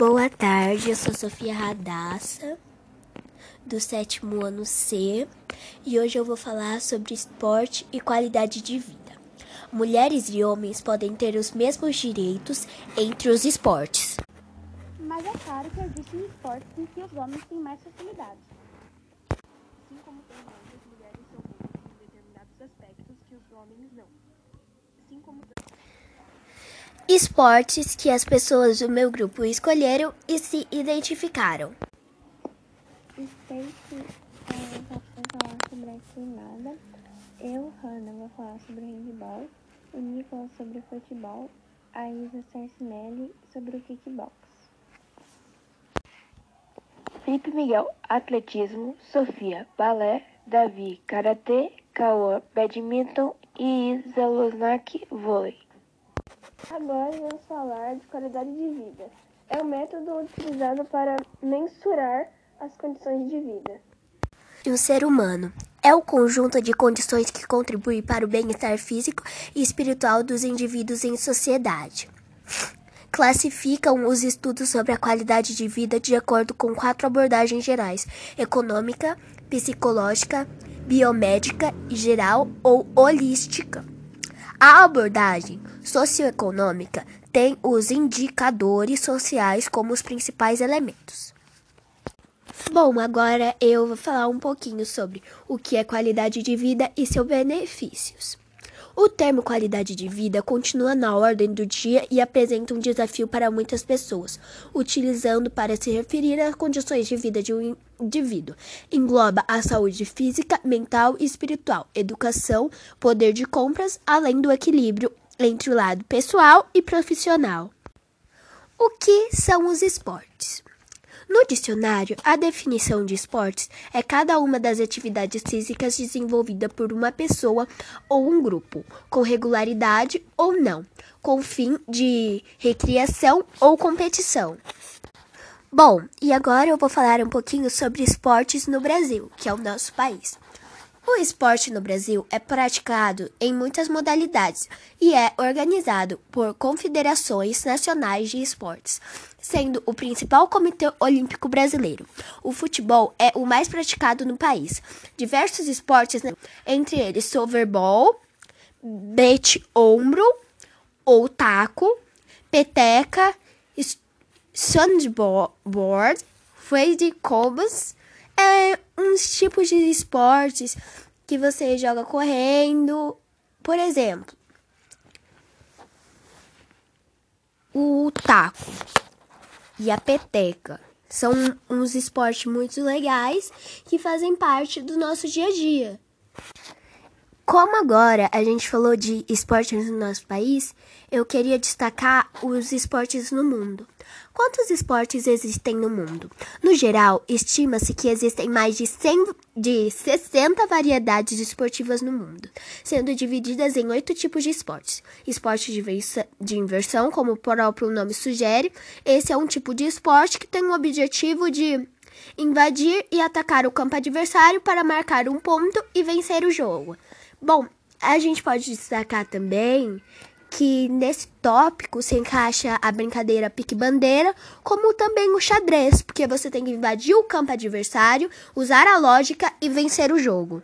Boa tarde, eu sou Sofia Radassa, do sétimo ano C, e hoje eu vou falar sobre esporte e qualidade de vida. Mulheres e homens podem ter os mesmos direitos entre os esportes. Mas é claro que existem esportes em que os homens têm mais facilidades. Assim como tem homens, mulheres são boas em determinados aspectos que os homens não. Assim como Esportes que as pessoas do meu grupo escolheram e se identificaram. Eu, Hanna, vou falar sobre handball. O Nicolas sobre futebol. A Isa Sarcinelli sobre o kickbox. Felipe Miguel, atletismo. Sofia, balé. Davi, karatê. Cauã, badminton. E Isa Losnak, vôlei. Agora vamos falar de qualidade de vida. É o método utilizado para mensurar as condições de vida. O ser humano é o conjunto de condições que contribui para o bem-estar físico e espiritual dos indivíduos em sociedade. Classificam os estudos sobre a qualidade de vida de acordo com quatro abordagens gerais: econômica, psicológica, biomédica e geral ou holística. A abordagem socioeconômica tem os indicadores sociais como os principais elementos. Bom, agora eu vou falar um pouquinho sobre o que é qualidade de vida e seus benefícios. O termo qualidade de vida continua na ordem do dia e apresenta um desafio para muitas pessoas, utilizando para se referir às condições de vida de um indivíduo. Engloba a saúde física, mental e espiritual, educação, poder de compras, além do equilíbrio entre o lado pessoal e profissional. O que são os esportes? No dicionário, a definição de esportes é cada uma das atividades físicas desenvolvida por uma pessoa ou um grupo, com regularidade ou não, com fim de recreação ou competição. Bom, e agora eu vou falar um pouquinho sobre esportes no Brasil, que é o nosso país. O esporte no Brasil é praticado em muitas modalidades e é organizado por confederações nacionais de esportes, sendo o principal Comitê Olímpico Brasileiro. O futebol é o mais praticado no país. Diversos esportes, né? entre eles softball, bete ombro ou taco, peteca, sandboard, freio cobas, é uns tipos de esportes que você joga correndo. Por exemplo, o taco e a peteca. São uns esportes muito legais que fazem parte do nosso dia a dia. Como agora a gente falou de esportes no nosso país, eu queria destacar os esportes no mundo. Quantos esportes existem no mundo? No geral, estima-se que existem mais de, 100, de 60 variedades esportivas no mundo, sendo divididas em oito tipos de esportes. Esporte de, de inversão, como o próprio nome sugere, esse é um tipo de esporte que tem o objetivo de invadir e atacar o campo adversário para marcar um ponto e vencer o jogo. Bom, a gente pode destacar também que nesse tópico se encaixa a brincadeira pique-bandeira, como também o xadrez, porque você tem que invadir o campo adversário, usar a lógica e vencer o jogo.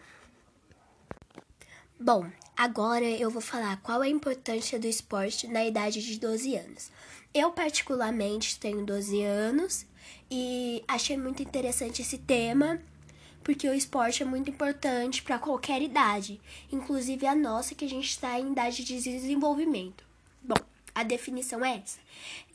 Bom, agora eu vou falar qual é a importância do esporte na idade de 12 anos. Eu, particularmente, tenho 12 anos e achei muito interessante esse tema porque o esporte é muito importante para qualquer idade, inclusive a nossa, que a gente está em idade de desenvolvimento. Bom, a definição é essa.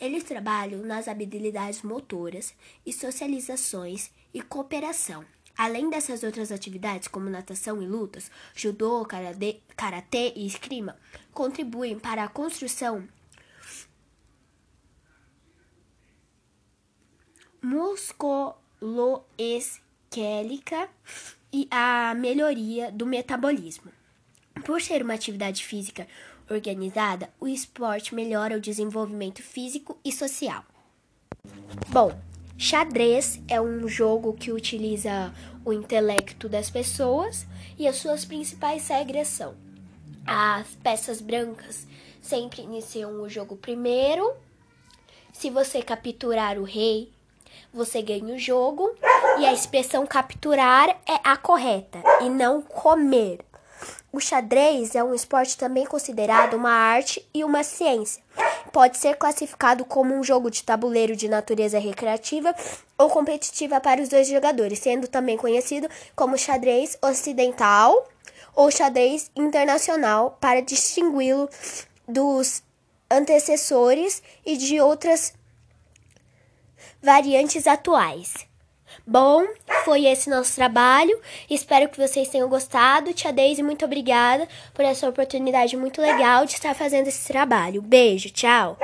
Eles trabalham nas habilidades motoras e socializações e cooperação. Além dessas outras atividades, como natação e lutas, judô, karatê e esgrima, contribuem para a construção musculoesquelética esquélica e a melhoria do metabolismo. Por ser uma atividade física organizada, o esporte melhora o desenvolvimento físico e social. Bom, xadrez é um jogo que utiliza o intelecto das pessoas e as suas principais regras são: as peças brancas sempre iniciam o jogo primeiro Se você capturar o rei, você ganha o jogo e a expressão capturar é a correta e não comer. O xadrez é um esporte também considerado uma arte e uma ciência. Pode ser classificado como um jogo de tabuleiro de natureza recreativa ou competitiva para os dois jogadores, sendo também conhecido como xadrez ocidental ou xadrez internacional para distingui-lo dos antecessores e de outras variantes atuais. Bom, foi esse nosso trabalho. Espero que vocês tenham gostado. Tia Deise, muito obrigada por essa oportunidade muito legal de estar fazendo esse trabalho. Beijo, tchau!